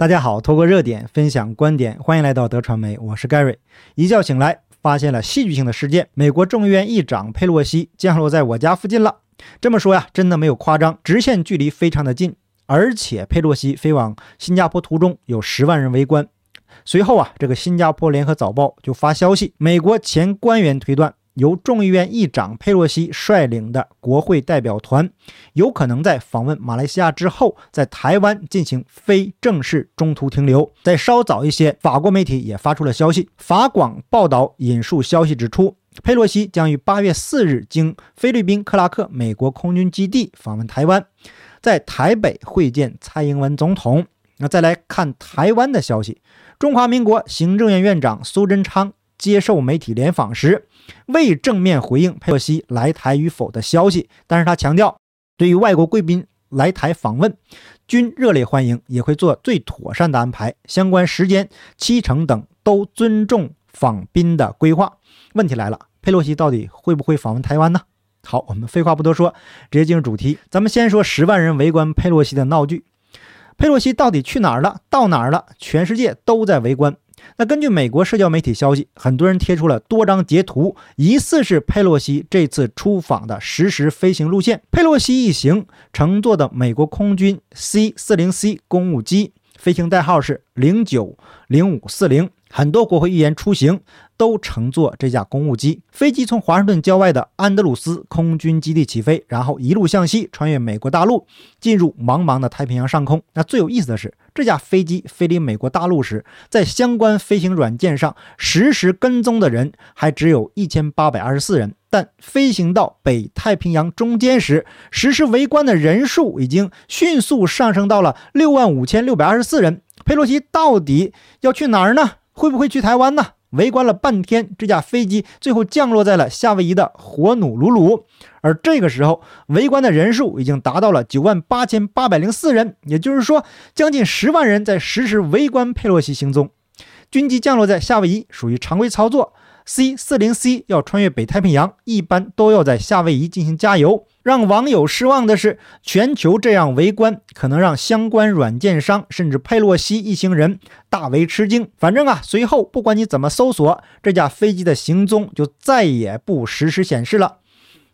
大家好，透过热点分享观点，欢迎来到德传媒，我是 Gary。一觉醒来，发现了戏剧性的事件：美国众议院议长佩洛西降落在我家附近了。这么说呀，真的没有夸张，直线距离非常的近。而且佩洛西飞往新加坡途中有十万人围观。随后啊，这个新加坡联合早报就发消息，美国前官员推断。由众议院议长佩洛西率领的国会代表团，有可能在访问马来西亚之后，在台湾进行非正式中途停留。在稍早一些，法国媒体也发出了消息。法广报道引述消息指出，佩洛西将于八月四日经菲律宾克拉克美国空军基地访问台湾，在台北会见蔡英文总统。那再来看台湾的消息，中华民国行政院院长苏贞昌。接受媒体联访时，未正面回应佩洛西来台与否的消息，但是他强调，对于外国贵宾来台访问，均热烈欢迎，也会做最妥善的安排，相关时间、期程等都尊重访宾的规划。问题来了，佩洛西到底会不会访问台湾呢？好，我们废话不多说，直接进入主题。咱们先说十万人围观佩洛西的闹剧，佩洛西到底去哪儿了？到哪儿了？全世界都在围观。那根据美国社交媒体消息，很多人贴出了多张截图，疑似是佩洛西这次出访的实时飞行路线。佩洛西一行乘坐的美国空军 C 四零 C 公务机，飞行代号是零九零五四零。很多国会议员出行都乘坐这架公务机。飞机从华盛顿郊外的安德鲁斯空军基地起飞，然后一路向西，穿越美国大陆，进入茫茫的太平洋上空。那最有意思的是，这架飞机飞离美国大陆时，在相关飞行软件上实时跟踪的人还只有一千八百二十四人，但飞行到北太平洋中间时，实时围观的人数已经迅速上升到了六万五千六百二十四人。佩洛西到底要去哪儿呢？会不会去台湾呢？围观了半天，这架飞机最后降落在了夏威夷的火努鲁鲁，而这个时候，围观的人数已经达到了九万八千八百零四人，也就是说，将近十万人在实时围观佩洛西行踪。军机降落在夏威夷属于常规操作。C 四零 C 要穿越北太平洋，一般都要在夏威夷进行加油。让网友失望的是，全球这样围观，可能让相关软件商甚至佩洛西一行人大为吃惊。反正啊，随后不管你怎么搜索，这架飞机的行踪就再也不实时显示了。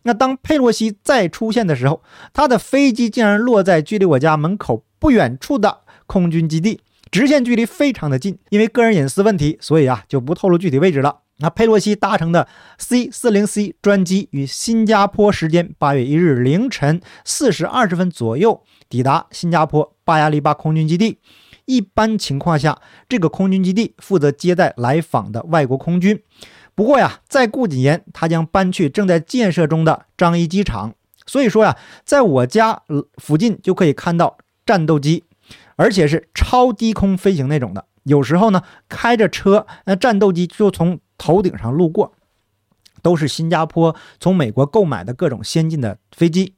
那当佩洛西再出现的时候，他的飞机竟然落在距离我家门口不远处的空军基地，直线距离非常的近。因为个人隐私问题，所以啊就不透露具体位置了。那佩洛西搭乘的 C 四零 C 专机于新加坡时间八月一日凌晨四时二十分左右抵达新加坡巴亚利巴空军基地。一般情况下，这个空军基地负责接待来访的外国空军。不过呀，再过几年，他将搬去正在建设中的樟宜机场。所以说呀，在我家附近就可以看到战斗机，而且是超低空飞行那种的。有时候呢，开着车，那战斗机就从头顶上路过，都是新加坡从美国购买的各种先进的飞机。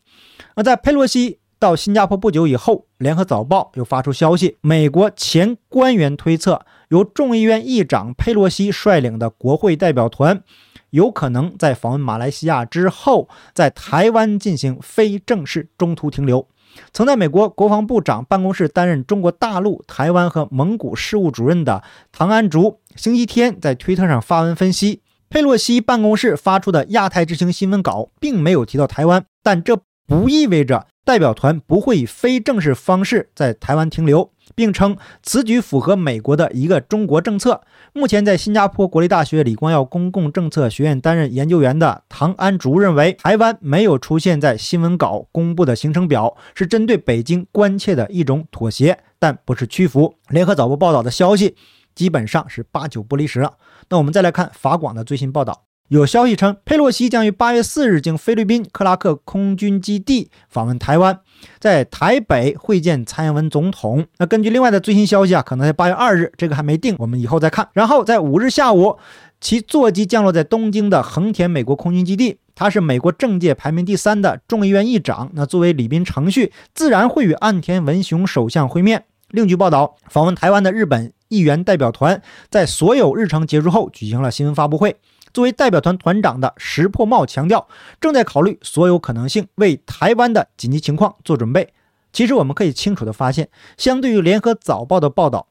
那在佩洛西到新加坡不久以后，联合早报又发出消息，美国前官员推测，由众议院议长佩洛西率领的国会代表团，有可能在访问马来西亚之后，在台湾进行非正式中途停留。曾在美国国防部长办公室担任中国大陆、台湾和蒙古事务主任的唐安竹，星期天在推特上发文分析，佩洛西办公室发出的亚太之行新闻稿并没有提到台湾，但这不意味着代表团不会以非正式方式在台湾停留。并称此举符合美国的一个中国政策。目前在新加坡国立大学李光耀公共政策学院担任研究员的唐安竹认为，台湾没有出现在新闻稿公布的行程表，是针对北京关切的一种妥协，但不是屈服。联合早报报道的消息基本上是八九不离十了。那我们再来看法广的最新报道。有消息称，佩洛西将于八月四日经菲律宾克拉克空军基地访问台湾，在台北会见蔡英文总统。那根据另外的最新消息啊，可能在八月二日，这个还没定，我们以后再看。然后在五日下午，其座机降落在东京的横田美国空军基地。他是美国政界排名第三的众议院议长，那作为礼宾程序，自然会与岸田文雄首相会面。另据报道，访问台湾的日本议员代表团在所有日程结束后举行了新闻发布会。作为代表团团长的石破茂强调，正在考虑所有可能性，为台湾的紧急情况做准备。其实我们可以清楚地发现，相对于联合早报的报道，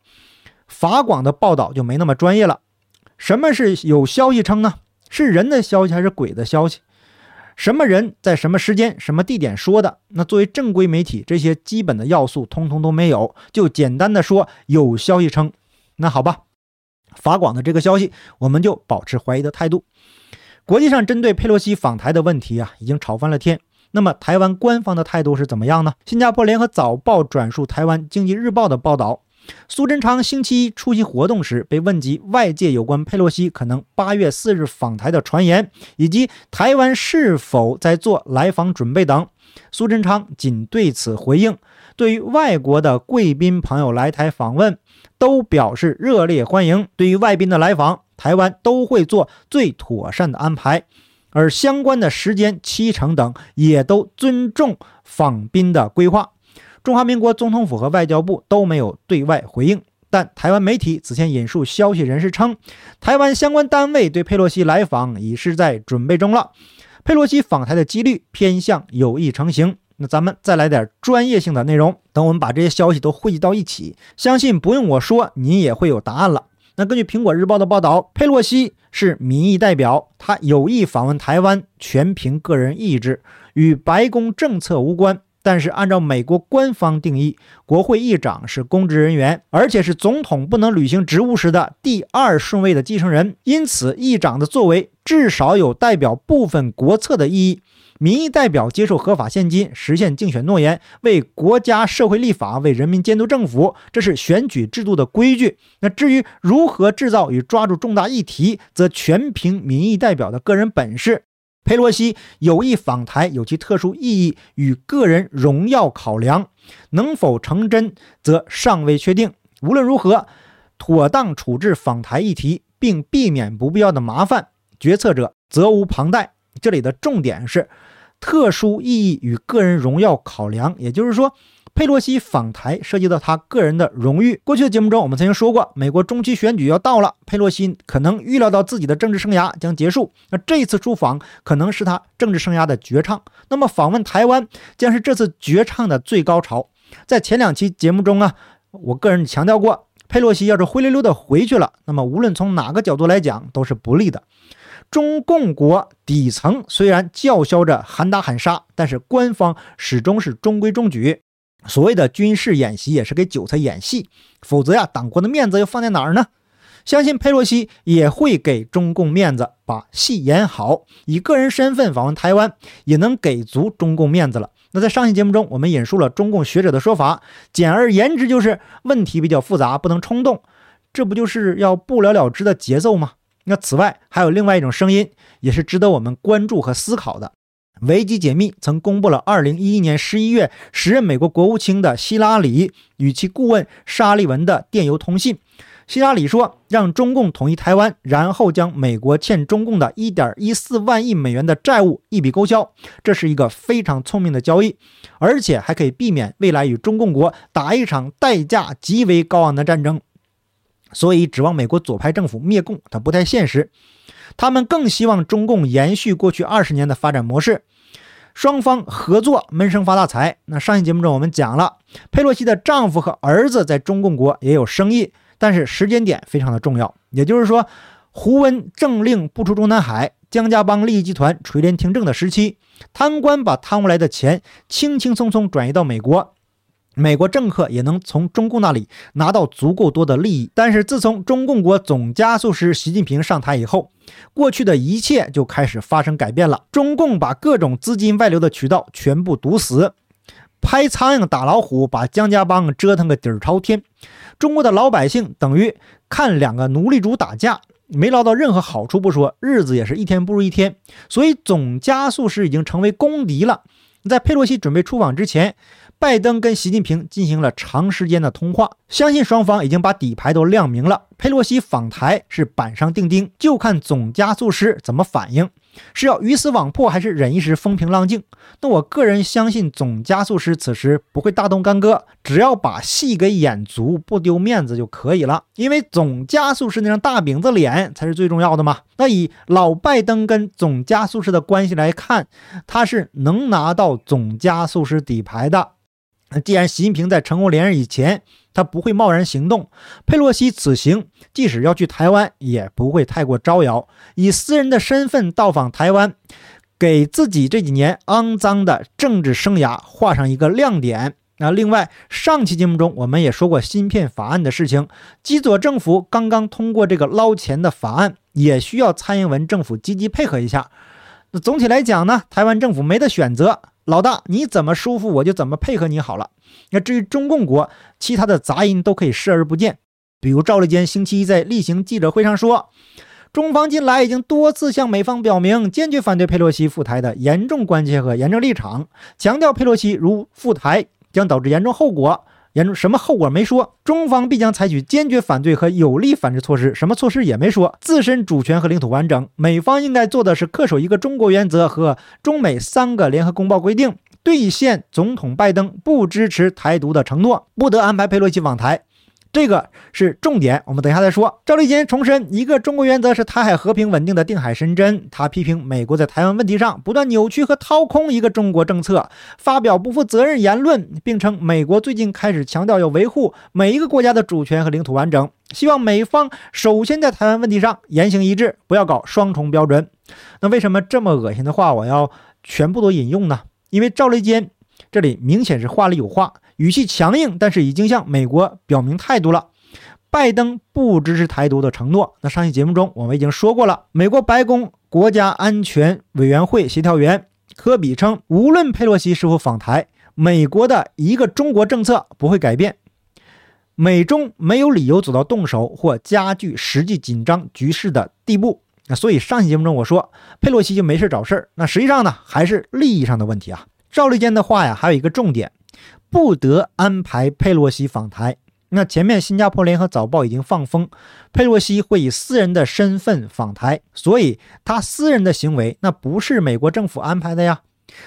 法广的报道就没那么专业了。什么是有消息称呢？是人的消息还是鬼的消息？什么人在什么时间、什么地点说的？那作为正规媒体，这些基本的要素通通都没有，就简单的说有消息称。那好吧，法广的这个消息，我们就保持怀疑的态度。国际上针对佩洛西访台的问题啊，已经吵翻了天。那么台湾官方的态度是怎么样呢？新加坡联合早报转述台湾经济日报的报道。苏贞昌星期一出席活动时，被问及外界有关佩洛西可能八月四日访台的传言，以及台湾是否在做来访准备等，苏贞昌仅对此回应：对于外国的贵宾朋友来台访问，都表示热烈欢迎。对于外宾的来访，台湾都会做最妥善的安排，而相关的时间、期程等也都尊重访宾的规划。中华民国总统府和外交部都没有对外回应，但台湾媒体此前引述消息人士称，台湾相关单位对佩洛西来访已是在准备中了。佩洛西访台的几率偏向有意成型。那咱们再来点专业性的内容，等我们把这些消息都汇集到一起，相信不用我说，您也会有答案了。那根据苹果日报的报道，佩洛西是民意代表，他有意访问台湾，全凭个人意志，与白宫政策无关。但是，按照美国官方定义，国会议长是公职人员，而且是总统不能履行职务时的第二顺位的继承人。因此，议长的作为至少有代表部分国策的意义。民意代表接受合法现金，实现竞选诺言，为国家社会立法，为人民监督政府，这是选举制度的规矩。那至于如何制造与抓住重大议题，则全凭民意代表的个人本事。佩洛西有意访台，有其特殊意义与个人荣耀考量，能否成真则尚未确定。无论如何，妥当处置访台议题，并避免不必要的麻烦，决策者责无旁贷。这里的重点是特殊意义与个人荣耀考量，也就是说。佩洛西访台涉及到他个人的荣誉。过去的节目中，我们曾经说过，美国中期选举要到了，佩洛西可能预料到自己的政治生涯将结束。那这一次出访可能是他政治生涯的绝唱。那么访问台湾将是这次绝唱的最高潮。在前两期节目中啊，我个人强调过，佩洛西要是灰溜溜的回去了，那么无论从哪个角度来讲都是不利的。中共国底层虽然叫嚣着喊打喊杀，但是官方始终是中规中矩。所谓的军事演习也是给韭菜演戏，否则呀，党国的面子又放在哪儿呢？相信佩洛西也会给中共面子，把戏演好，以个人身份访问台湾，也能给足中共面子了。那在上期节目中，我们引述了中共学者的说法，简而言之就是问题比较复杂，不能冲动，这不就是要不了了之的节奏吗？那此外还有另外一种声音，也是值得我们关注和思考的。维基解密曾公布了2011年11月时任美国国务卿的希拉里与其顾问沙利文的电邮通信。希拉里说：“让中共统一台湾，然后将美国欠中共的一点一四万亿美元的债务一笔勾销，这是一个非常聪明的交易，而且还可以避免未来与中共国打一场代价极为高昂的战争。所以，指望美国左派政府灭共，它不太现实。”他们更希望中共延续过去二十年的发展模式，双方合作闷声发大财。那上期节目中我们讲了，佩洛西的丈夫和儿子在中共国也有生意，但是时间点非常的重要。也就是说，胡温政令不出中南海，江家帮利益集团垂帘听政的时期，贪官把贪污来的钱轻轻松松转移到美国。美国政客也能从中共那里拿到足够多的利益，但是自从中共国总加速师习近平上台以后，过去的一切就开始发生改变了。中共把各种资金外流的渠道全部堵死，拍苍蝇打老虎，把江家帮折腾个底儿朝天。中国的老百姓等于看两个奴隶主打架，没捞到任何好处不说，日子也是一天不如一天。所以总加速师已经成为公敌了。在佩洛西准备出访之前。拜登跟习近平进行了长时间的通话，相信双方已经把底牌都亮明了。佩洛西访台是板上钉钉，就看总加速师怎么反应。是要鱼死网破，还是忍一时风平浪静？那我个人相信，总加速师此时不会大动干戈，只要把戏给演足，不丢面子就可以了。因为总加速师那张大饼子脸才是最重要的嘛。那以老拜登跟总加速师的关系来看，他是能拿到总加速师底牌的。那既然习近平在成功连任以前，他不会贸然行动，佩洛西此行即使要去台湾，也不会太过招摇。以私人的身份到访台湾，给自己这几年肮脏的政治生涯画上一个亮点。那另外，上期节目中我们也说过芯片法案的事情，基佐政府刚刚通过这个捞钱的法案，也需要蔡英文政府积极配合一下。那总体来讲呢，台湾政府没得选择。老大，你怎么舒服我就怎么配合你好了。那至于中共国，其他的杂音都可以视而不见。比如赵立坚星期一在例行记者会上说，中方近来已经多次向美方表明坚决反对佩洛西赴台的严重关切和严正立场，强调佩洛西如赴台将导致严重后果。严重什么后果没说，中方必将采取坚决反对和有力反制措施。什么措施也没说。自身主权和领土完整，美方应该做的是恪守一个中国原则和中美三个联合公报规定，兑现总统拜登不支持台独的承诺，不得安排佩洛西访台。这个是重点，我们等一下再说。赵立坚重申，一个中国原则是台海和平稳定的定海神针。他批评美国在台湾问题上不断扭曲和掏空一个中国政策，发表不负责任言论，并称美国最近开始强调要维护每一个国家的主权和领土完整，希望美方首先在台湾问题上言行一致，不要搞双重标准。那为什么这么恶心的话我要全部都引用呢？因为赵立坚这里明显是话里有话。语气强硬，但是已经向美国表明态度了。拜登不支持台独的承诺。那上期节目中我们已经说过了，美国白宫国家安全委员会协调员科比称，无论佩洛西是否访台，美国的一个中国政策不会改变。美中没有理由走到动手或加剧实际紧张局势的地步。那所以上期节目中我说佩洛西就没事找事儿，那实际上呢还是利益上的问题啊。赵立坚的话呀，还有一个重点。不得安排佩洛西访台。那前面新加坡联合早报已经放风，佩洛西会以私人的身份访台，所以他私人的行为那不是美国政府安排的呀，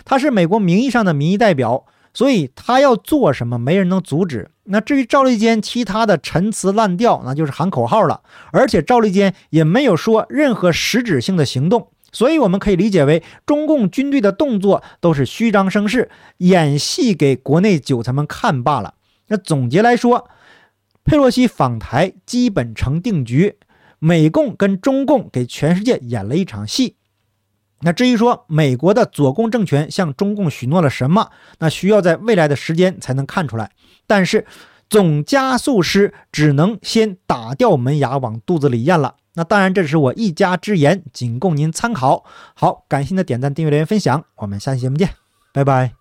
他是美国名义上的民意代表，所以他要做什么，没人能阻止。那至于赵立坚其他的陈词滥调，那就是喊口号了，而且赵立坚也没有说任何实质性的行动。所以我们可以理解为，中共军队的动作都是虚张声势，演戏给国内韭菜们看罢了。那总结来说，佩洛西访台基本成定局，美共跟中共给全世界演了一场戏。那至于说美国的左共政权向中共许诺了什么，那需要在未来的时间才能看出来。但是总加速师只能先打掉门牙往肚子里咽了。那当然，这只是我一家之言，仅供您参考。好，感谢您的点赞、订阅、留言、分享，我们下期节目见，拜拜。